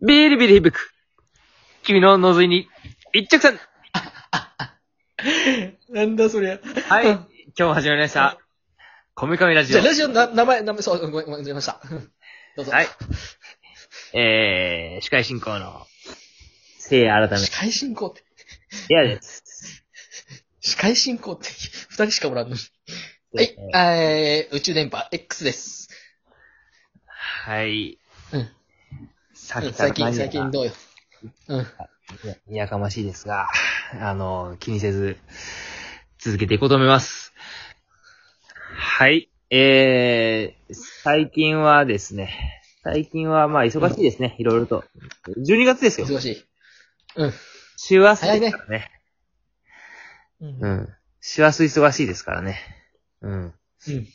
ビリビリ響く。君のノズイに一直線。なんだそりゃ。はい。今日も始まりました。コミカミラジオじゃあ、。ラジオな、名前、名前、そう、ごめん、ごめん、ごめんなさい。どうぞ。はい。えー、司会進行の、せいや改め、司会進行って、いやです。司会進行って、二人しかおらんのに。はい、えー、宇宙電波 X です。はい。うん。最近、最近どうよ。うん。いやかましいですが、あの、気にせず、続けていこうと思います。はい。えー、最近はですね、最近はまあ忙しいですね、いろいろと。12月ですよ。忙しい。うん。師走ですからね。うん。うん。師走忙しいですからね。うん。うん。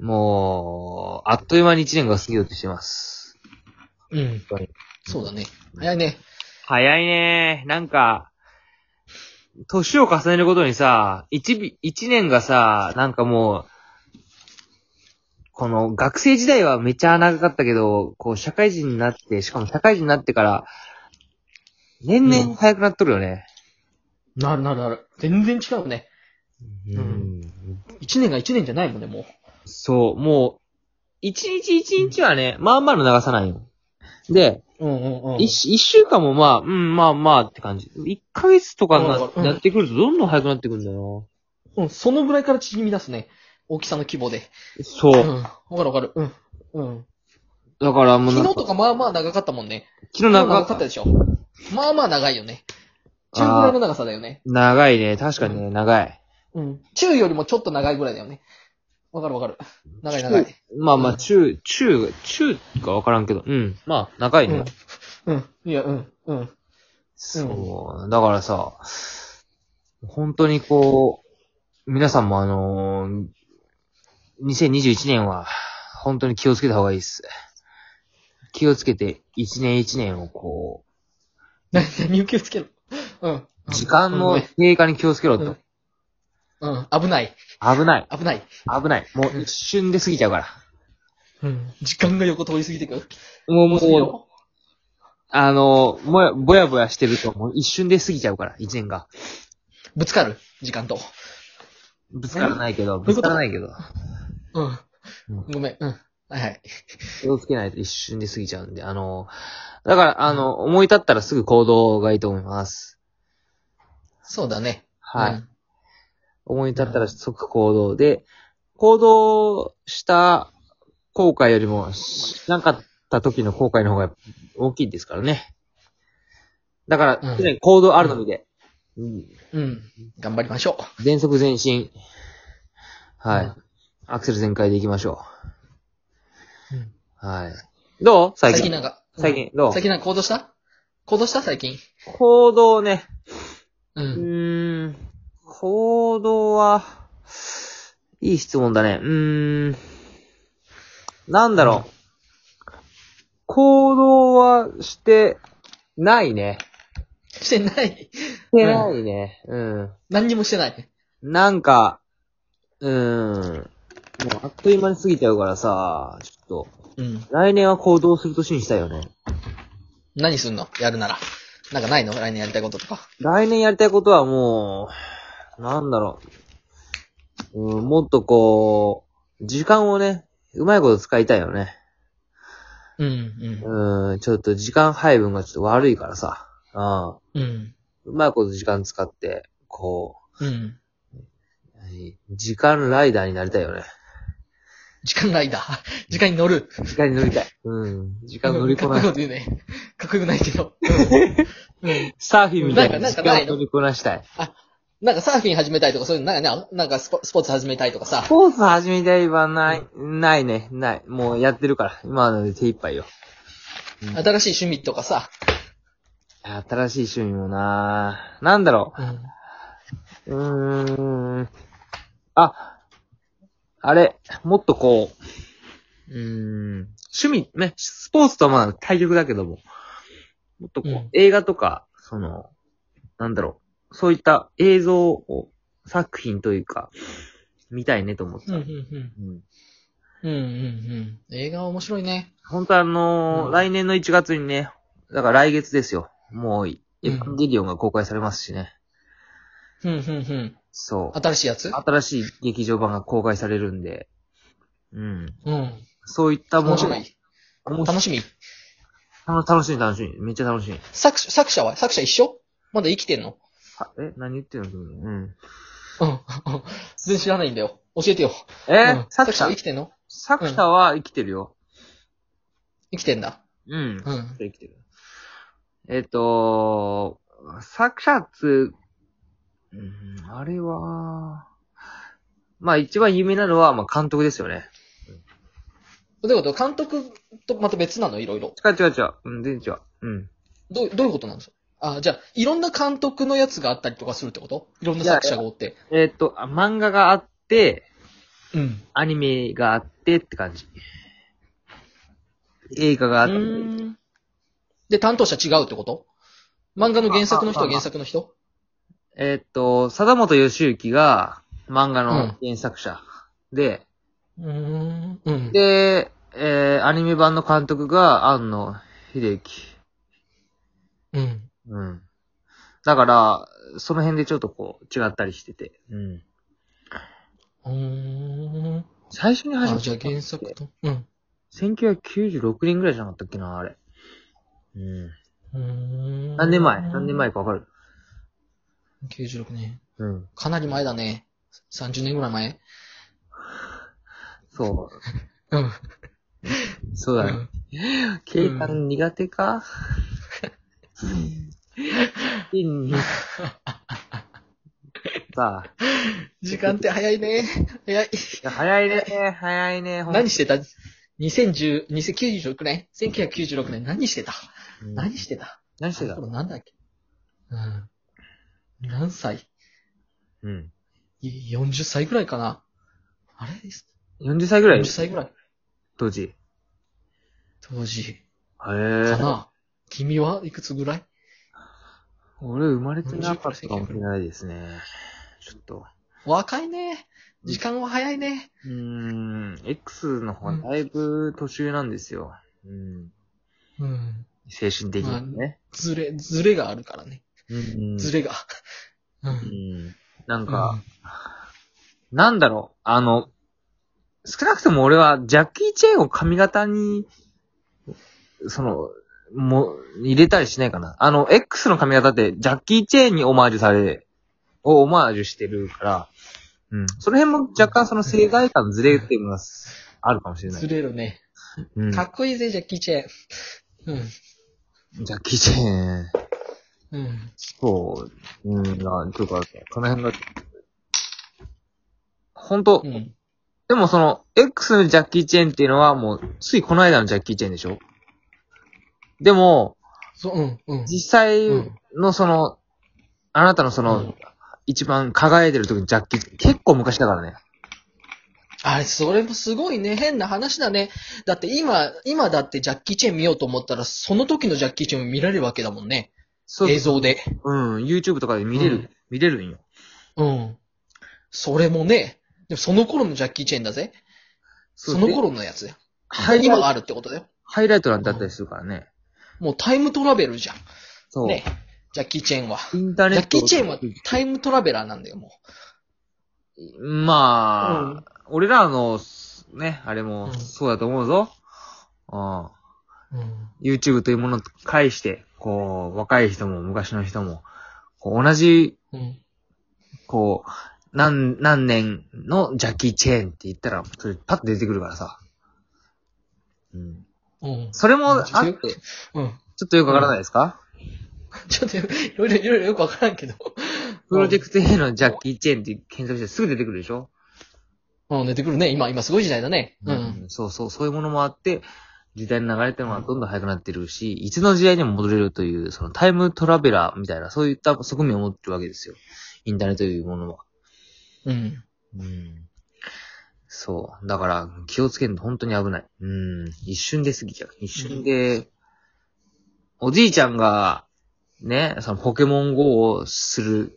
もう、あっという間に1年が過ぎようとしてます。うん。本当にそうだね。早いね。早いねなんか、年を重ねるごとにさ、一び、一年がさ、なんかもう、この学生時代はめっちゃ長かったけど、こう社会人になって、しかも社会人になってから、年々早くなっとるよね。なるなるなる。全然違うね。うん一年が一年じゃないもんね、もう。そう、もう、一日一日はね、まあまあの長さなんよ。で、うんうんうん。一一週間もまあ、うん、まあまあって感じ。一ヶ月とかになうんやってくるとどんどん早くなってくるんだようん、そのぐらいから縮み出すね。大きさの規模で。な。そうう。ん。わかるわかる。うん。うん。だからもうなんか昨日とかまあまあ長かったもんね。昨日長かった。長かったでしょ。まあまあ長いよね。中ぐらいの長さだよね。長いね。確かにね、長い。うん。中よりもちょっと長いぐらいだよね。わかるわかる。長い長い。まあまあ、うん中、中、中かわからんけど。うん。まあ、長いね。うん。うん。いや、うん。うん。そう。だからさ、本当にこう、皆さんもあのー2021年は、本当に気をつけた方がいいです。気をつけて、一年一年をこな、何を気をつける？うん。う、時間の経過に気をつけろと。うん。うん。危ない。危ない。危ない。危ない。もう一瞬で過ぎちゃうから。うん。時間が横通り過ぎてく。もう、もう、もうよ。あの、もや、ぼやぼやしてると、もう一瞬で過ぎちゃうから、一年が。ぶつかる時間と。ぶつからないけど、どういうこと？ぶつからないけど。うん。うんごめん。うん。はいはい。気をつけないと一瞬で過ぎちゃうんで、あの、だから、あの、思い立ったらすぐ行動がいいと思います。そうだね。はい。うん思い立ったら即行動で、行動した後悔よりも、しなかった時の後悔の方が大きいですからね。だから、うん常に行動あるのみで、うんうん。頑張りましょ全速前進。う。はい。うんアクセル全開でいきましょう。はい。どう？最近。最近なんか。最近、どう？最近なんか行動した？行動した？最近？行動ね。う。うんーん。行動は、いい質問だね。うーん。なんだろう。行動はしてないね。してない。してないね。うん。何にもしてない。なんか、うーん。もうあっという間に過ぎちゃうからさ、ちょっと、うん。来年は行動する年にしたいよね。何すんの？やるなら。なんかないの？来年やりたいこととか。来年やりたいことはもう、なんだろう。うん、もっとこう、時間をね、うまいこと使いたいよね。うん、うん。うん、ちょっと時間配分がちょっと悪いからさ。うん。うん。うまいこと時間使って、こうん。う、何？時間ライダーになりたいよね。時間ライダー？時間に乗る？時間に乗りたい。うん。時間乗りこなしかっこい。かっこよくないけど。うん。うん。サーフィンみたいな時間を乗りこなしたい。なんかサーフィン始めたいとか、そういうの、なんかね、なんかスポスポーツ始めたいとかさス。ポーツ始めたいはない、ないね、ない。もうやってるから。今ので手一杯よ。新しい趣味とかさ。新しい趣味もななんだろうん。う。うーん。あ、あれ、もっとこう、うーん、趣味、ね、スポーツとはまあ対局だけども、もっとこう、うん映画とか、その、なんだろう、そういった映像を、作品というか、見たいねと思ってた。うん、うん、うん。うんうんうんうん。映画は面白いね。本当はあのーうん来年の1月にね、だから来月ですよ。もう、エうんヴァンゲリオンが公開されますしね。うんうんうん。そう。新しいやつ？新しい劇場版が公開されるんで、うん。うん。そういったもの面白い。面白い楽しみ。楽楽しい楽しい。めっちゃ楽しい。作者、作者は？作者一緒？まだ生きてんの？あえ何言ってんの？君うん。うん。全然知らないんだよ。教えてよ。え？うん作者生きてんの？作者は生きてるよ。生きてんだ。うん。うん。生きてる。えっ、と、作者っつ、うん、あれは、まあ一番有名なのは、まあ監督ですよね。どういうこと？監督とまた別なの？いろいろ。違う違う違う。うん、全然違う。うん。どう、どういうことなんですか？あ、じゃあ、いろんな監督のやつがあったりとかするってこと？いろんな作者がおって。えっ、とあ、漫画があって、うん。アニメがあってって感じ。映画があって、ん。で、担当者違うってこと？漫画の原作の人は原作の人？えっ、と、貞本義行が漫画の原作者、で、うーん。うん。で、えー、アニメ版の監督が庵野秀樹。うん。うん。だから、その辺でちょっとこう、違ったりしてて。うん。うーん。最初に始まあ、った。じゃあ原作と。うん。1996年ぐらいじゃなかったっけな、あれ。うん。うーん。何年前？何年前かわかる ?96 年。うん。かなり前だね。30年ぐらい前そうん。う。そうだね。警官苦手か、うん、さあ。時間って早いね。早い。いや早いね、早いね、ほん何してた ?2010、2096年 ?1996 年何してた？うん何してた？何してた？あの頃なんだっけ？うん。何歳？うん。い ?40 歳ぐらいかなあれ？40歳ぐらい ?40 歳ぐらい当時。当時。へかえ。な君はいくつぐらい？俺生まれてなかったかもしれないですね。ちょっと。若いね。時間は早いね。うーん、X の方がだいぶ途中なんですよ。うん。うん。精神的にね。ずれ、ずれがあるからね。うん。ずれが。う。うんん。なんか、なんだろう、あの、少なくとも俺はジャッキー・チェーンを髪型に、その、もう、入れたりしないかな。あの、X の髪型ってジャッキー・チェーンにオマージュされ、をオマージュしてるから、うん。その辺も若干その世代間のズレっていうのがあるかもしれない。ずれるね。うん。かっこいいぜ、ジャッキー・チェーン。ジャッキー・チェーン。うん。うん。そう。うん、なんていうか、この辺が、本当うん。でもその、X のジャッキー・チェーンっていうのはもう、ついこの間のジャッキー・チェーンでしょ？でも、そう、うん、うん。実際のその、あなたのその、うん一番輝いてる時のジャッキー、結構昔だからね。あれ、それもすごいね。変な話だね。だって今、今だってジャッキー・チェーン見ようと思ったら、その時のジャッキー・チェーンも見られるわけだもんね。そう映像で。うん、YouTube とかで見れる、うん見れるんよ。うん。それもね、でもその頃のジャッキー・チェーンだぜ。そので頃のやつだよ。今あるってことだよ。ハイライトなんてあったりするからね。もうタイムトラベルじゃん。そう。ね。ジャッキー・チェーンは。インターネット。ジャッキー・チェーンはタイムトラベラーなんだよ、もまあ、俺らの、ね、あれも、うんそうだと思うぞ。うん。う。うん。YouTube というものと介して、こう、若い人も昔の人も、こう同じ、うん。こう、何、何年のジャッキー・チェーンって言ったら、それパッと出てくるからさ。うん。うん。それもあって、ちょうん。っとよくわからないですか、ちょっと、いろいろ、いろいろよくわからんけど。プロジェクト A のジャッキー・チェーンって検索してすぐ出てくるでしょ？うん、出てくるね。今、今すごい時代だね。うん。そうそう、そういうものもあって、時代の流れっていうのはどんどん速くなってるし、いつの時代にも戻れるという、そのタイムトラベラーみたいな、そういった側面を持ってるわけですよ。インターネットというものは。うん。うん。そう。だから、気をつけると本当に危ない。うん。一瞬で過ぎちゃう。一瞬で、おじいちゃんが、ね、そのポケモン GO をする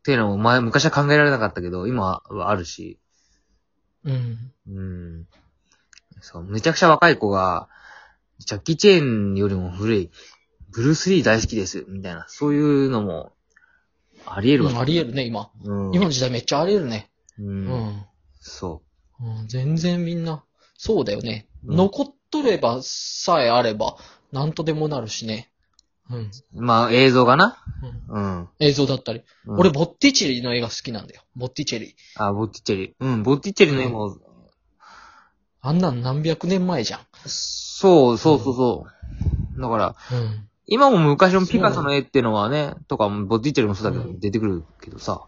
っていうのも前、昔は考えられなかったけど、今はあるし。うん。うん。そう、めちゃくちゃ若い子が、ジャッキー・チェーンよりも古い、ブルース・リー大好きです、みたいな、そういうのも、あり得るわうん、あり得るね、今。うん。今の時代めっちゃあり得るね。う。うんん。そうん、全然みんな、そうだよね。うん残っとればさえあれば、なんとでもなるしね。うん。う。まあ、映像がな。うんうん。映像だったり。うん俺、ボッティチェリの映画好きなんだよ。ボッティチェリ。あ、ボッティチェリ。うん、ボッティチェリの絵も、あんなん何百年前じゃん。そう、そうそうそう。だから、うん。今も昔のピカソの絵ってのはね、とか、ボッティチェリもそうだけど、うん出てくるけどさ、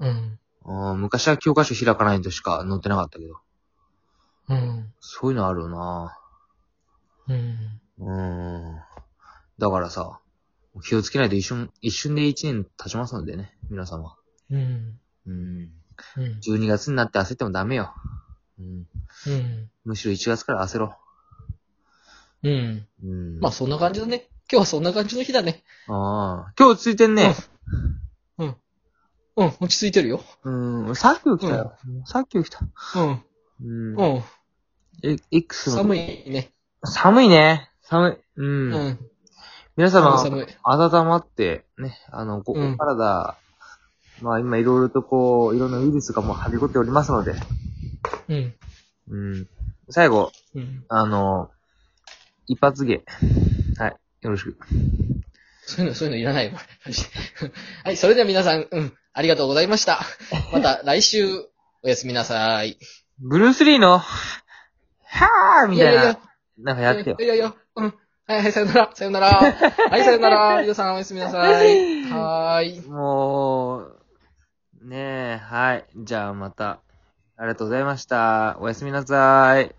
うん。うん昔は教科書開かないとしか載ってなかったけど、うん。そういうのあるよなうん。うん。だからさ、気をつけないと一瞬、一瞬で一年経ちますのでね、皆様。うん。うん。うん。12月になって焦ってもダメよ。うん。うん。むしろ1月から焦ろうん。う。うん。まあ、そんな感じだね。今日はそんな感じの日だね。ああ。今日落ち着いてんね。うん。うん、落ち着いてるよ。うん。さっき起きたよ。さっき起きた。うん。うん。うん。え、X の。寒いね。寒いね。寒い。う。うんん。皆様。温まって、ね、あの、ここうんからだ、まあ今いろいろとこう、いろんなウイルスがもうはびこっておりますので、うん。うん。最後、うん。あの、一発芸。はい。よろしく。そういうの、そういうのいらないわ。はい、それでは皆さん、うん、ありがとうございました。また来週、おやすみなさい。ブルース・リーの、はーみたいな、いやいや、なんかやってよい。やいやいや、うん。はいはい、さよなら、さよなら。はい、さよなら。皆さんおやすみなさい。はーい。もう、ねえ、はい。じゃあまた、ありがとうございました。おやすみなさい。